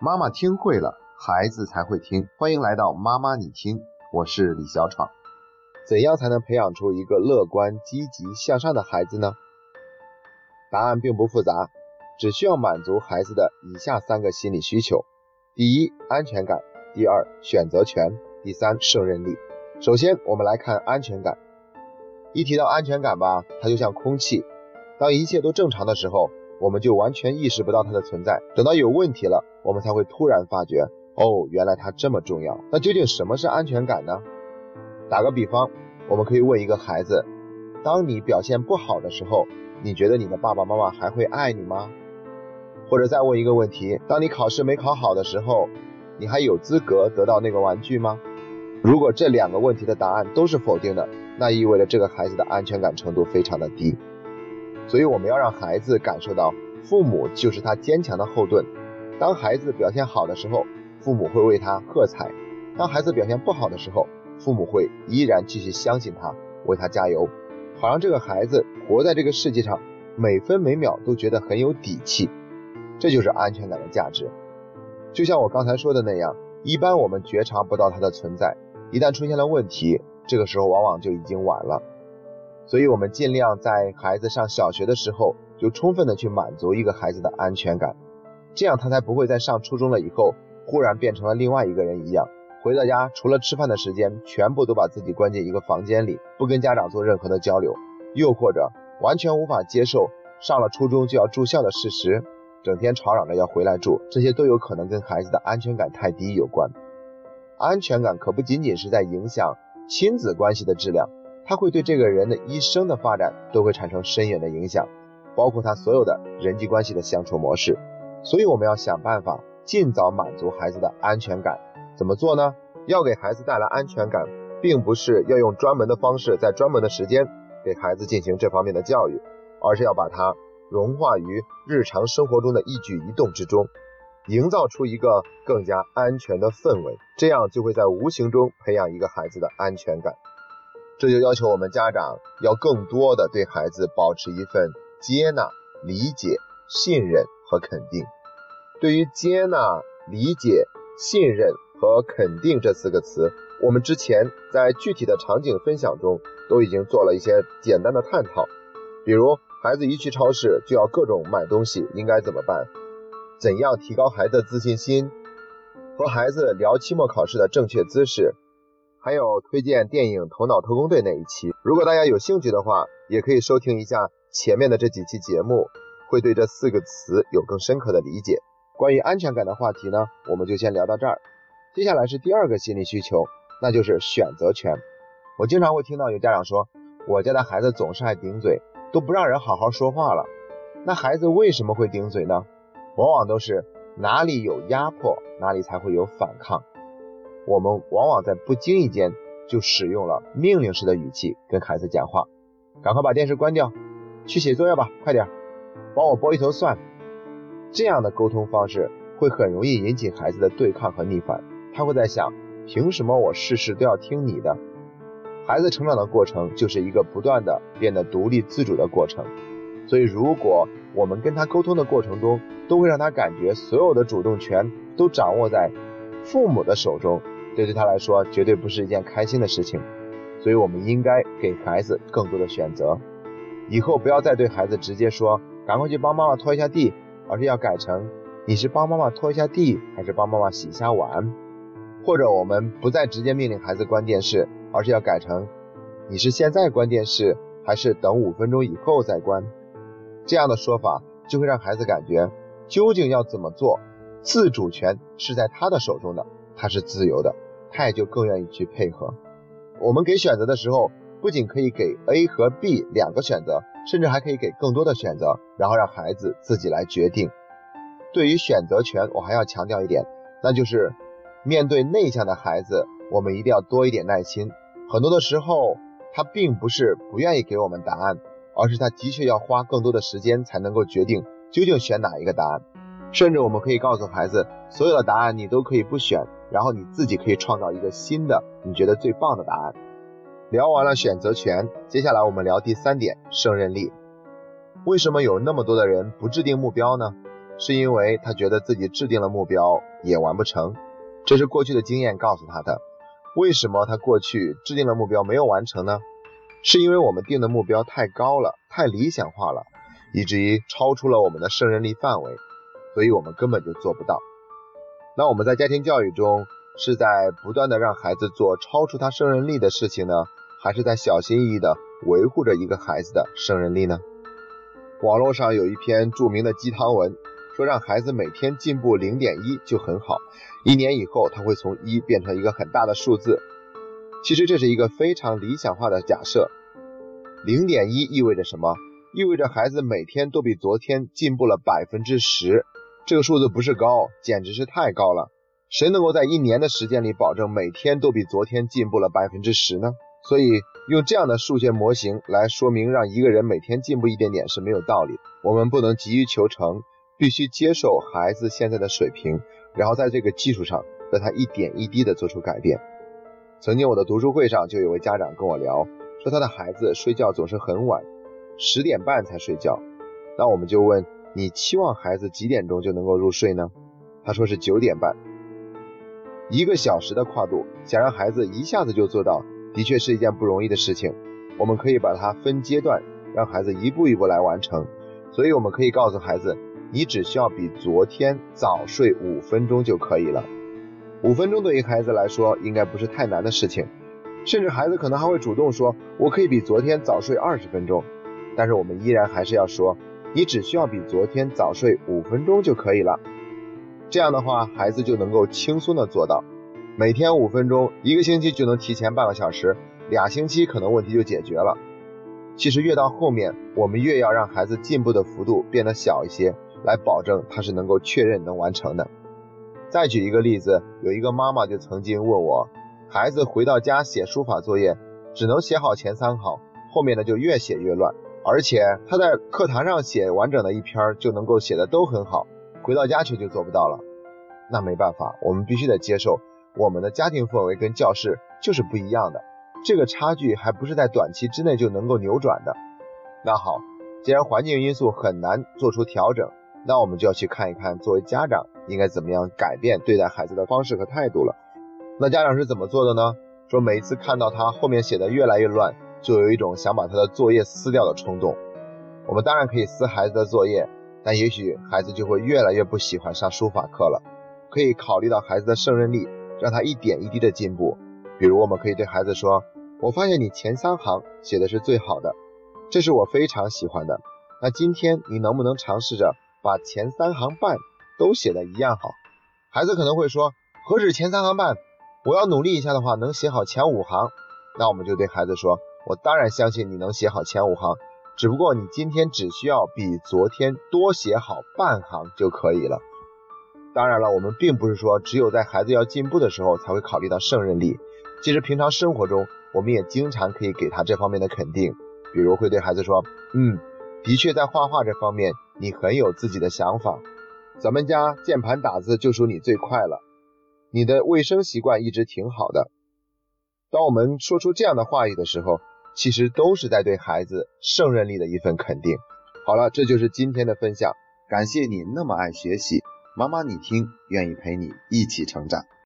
妈妈听会了，孩子才会听。欢迎来到妈妈你听，我是李小闯。怎样才能培养出一个乐观、积极向上的孩子呢？答案并不复杂，只需要满足孩子的以下三个心理需求：第一，安全感；第二，选择权；第三，胜任力。首先，我们来看安全感。一提到安全感吧，它就像空气，当一切都正常的时候，我们就完全意识不到它的存在。等到有问题了，我们才会突然发觉，哦，原来它这么重要。那究竟什么是安全感呢？打个比方，我们可以问一个孩子：当你表现不好的时候，你觉得你的爸爸妈妈还会爱你吗？或者再问一个问题：当你考试没考好的时候，你还有资格得到那个玩具吗？如果这两个问题的答案都是否定的，那意味着这个孩子的安全感程度非常的低。所以我们要让孩子感受到，父母就是他坚强的后盾。当孩子表现好的时候，父母会为他喝彩；当孩子表现不好的时候，父母会依然继续相信他，为他加油，好让这个孩子活在这个世界上，每分每秒都觉得很有底气。这就是安全感的价值。就像我刚才说的那样，一般我们觉察不到它的存在，一旦出现了问题，这个时候往往就已经晚了。所以，我们尽量在孩子上小学的时候，就充分的去满足一个孩子的安全感，这样他才不会在上初中了以后，忽然变成了另外一个人一样。回到家，除了吃饭的时间，全部都把自己关进一个房间里，不跟家长做任何的交流，又或者完全无法接受上了初中就要住校的事实，整天吵嚷着要回来住，这些都有可能跟孩子的安全感太低有关。安全感可不仅仅是在影响亲子关系的质量，它会对这个人的一生的发展都会产生深远的影响，包括他所有的人际关系的相处模式。所以我们要想办法尽早满足孩子的安全感。怎么做呢？要给孩子带来安全感，并不是要用专门的方式，在专门的时间给孩子进行这方面的教育，而是要把它融化于日常生活中的一举一动之中，营造出一个更加安全的氛围，这样就会在无形中培养一个孩子的安全感。这就要求我们家长要更多的对孩子保持一份接纳、理解、信任和肯定。对于接纳、理解、信任。和肯定这四个词，我们之前在具体的场景分享中都已经做了一些简单的探讨，比如孩子一去超市就要各种买东西，应该怎么办？怎样提高孩子的自信心？和孩子聊期末考试的正确姿势，还有推荐电影《头脑特工队》那一期。如果大家有兴趣的话，也可以收听一下前面的这几期节目，会对这四个词有更深刻的理解。关于安全感的话题呢，我们就先聊到这儿。接下来是第二个心理需求，那就是选择权。我经常会听到有家长说，我家的孩子总是爱顶嘴，都不让人好好说话了。那孩子为什么会顶嘴呢？往往都是哪里有压迫，哪里才会有反抗。我们往往在不经意间就使用了命令式的语气跟孩子讲话，赶快把电视关掉，去写作业吧，快点，帮我剥一头蒜。这样的沟通方式会很容易引起孩子的对抗和逆反。他会在想，凭什么我事事都要听你的？孩子成长的过程就是一个不断的变得独立自主的过程，所以如果我们跟他沟通的过程中，都会让他感觉所有的主动权都掌握在父母的手中，这对他来说绝对不是一件开心的事情。所以我们应该给孩子更多的选择，以后不要再对孩子直接说赶快去帮妈妈拖一下地，而是要改成你是帮妈妈拖一下地，还是帮妈妈洗一下碗？或者我们不再直接命令孩子关电视，而是要改成你是现在关电视，还是等五分钟以后再关？这样的说法就会让孩子感觉究竟要怎么做，自主权是在他的手中的，他是自由的，他也就更愿意去配合。我们给选择的时候，不仅可以给 A 和 B 两个选择，甚至还可以给更多的选择，然后让孩子自己来决定。对于选择权，我还要强调一点，那就是。面对内向的孩子，我们一定要多一点耐心。很多的时候，他并不是不愿意给我们答案，而是他的确要花更多的时间才能够决定究竟选哪一个答案。甚至我们可以告诉孩子，所有的答案你都可以不选，然后你自己可以创造一个新的你觉得最棒的答案。聊完了选择权，接下来我们聊第三点，胜任力。为什么有那么多的人不制定目标呢？是因为他觉得自己制定了目标也完不成，这是过去的经验告诉他的。为什么他过去制定了目标没有完成呢？是因为我们定的目标太高了，太理想化了，以至于超出了我们的胜任力范围，所以我们根本就做不到。那我们在家庭教育中是在不断的让孩子做超出他胜任力的事情呢，还是在小心翼翼的维护着一个孩子的胜任力呢？网络上有一篇著名的鸡汤文，说让孩子每天进步零点一就很好，一年以后他会从一变成一个很大的数字。其实这是一个非常理想化的假设。零点一意味着什么？意味着孩子每天都比昨天进步了百分之十。这个数字不是高，简直是太高了。谁能够在一年的时间里保证每天都比昨天进步了百分之十呢？所以用这样的数学模型来说明让一个人每天进步一点点是没有道理。我们不能急于求成，必须接受孩子现在的水平，然后在这个基础上让他一点一滴的做出改变。曾经我的读书会上就有位家长跟我聊，说他的孩子睡觉总是很晚，十点半才睡觉。那我们就问你期望孩子几点钟就能够入睡呢？他说是九点半。一个小时的跨度，想让孩子一下子就做到，的确是一件不容易的事情。我们可以把它分阶段，让孩子一步一步来完成。所以我们可以告诉孩子，你只需要比昨天早睡五分钟就可以了。五分钟对于孩子来说应该不是太难的事情，甚至孩子可能还会主动说：“我可以比昨天早睡二十分钟。”但是我们依然还是要说：“你只需要比昨天早睡五分钟就可以了。”这样的话，孩子就能够轻松的做到。每天五分钟，一个星期就能提前半个小时，俩星期可能问题就解决了。其实越到后面，我们越要让孩子进步的幅度变得小一些，来保证他是能够确认能完成的。再举一个例子，有一个妈妈就曾经问我，孩子回到家写书法作业，只能写好前三行，后面的就越写越乱，而且他在课堂上写完整的一篇就能够写的都很好，回到家却就做不到了。那没办法，我们必须得接受，我们的家庭氛围跟教室就是不一样的，这个差距还不是在短期之内就能够扭转的。那好，既然环境因素很难做出调整。那我们就要去看一看，作为家长应该怎么样改变对待孩子的方式和态度了。那家长是怎么做的呢？说每一次看到他后面写的越来越乱，就有一种想把他的作业撕掉的冲动。我们当然可以撕孩子的作业，但也许孩子就会越来越不喜欢上书法课了。可以考虑到孩子的胜任力，让他一点一滴的进步。比如我们可以对孩子说：“我发现你前三行写的是最好的，这是我非常喜欢的。那今天你能不能尝试着？”把前三行半都写的一样好，孩子可能会说，何止前三行半，我要努力一下的话，能写好前五行。那我们就对孩子说，我当然相信你能写好前五行，只不过你今天只需要比昨天多写好半行就可以了。当然了，我们并不是说只有在孩子要进步的时候才会考虑到胜任力，其实平常生活中我们也经常可以给他这方面的肯定，比如会对孩子说，嗯。的确，在画画这方面，你很有自己的想法。咱们家键盘打字就属你最快了。你的卫生习惯一直挺好的。当我们说出这样的话语的时候，其实都是在对孩子胜任力的一份肯定。好了，这就是今天的分享。感谢你那么爱学习，妈妈你听，愿意陪你一起成长。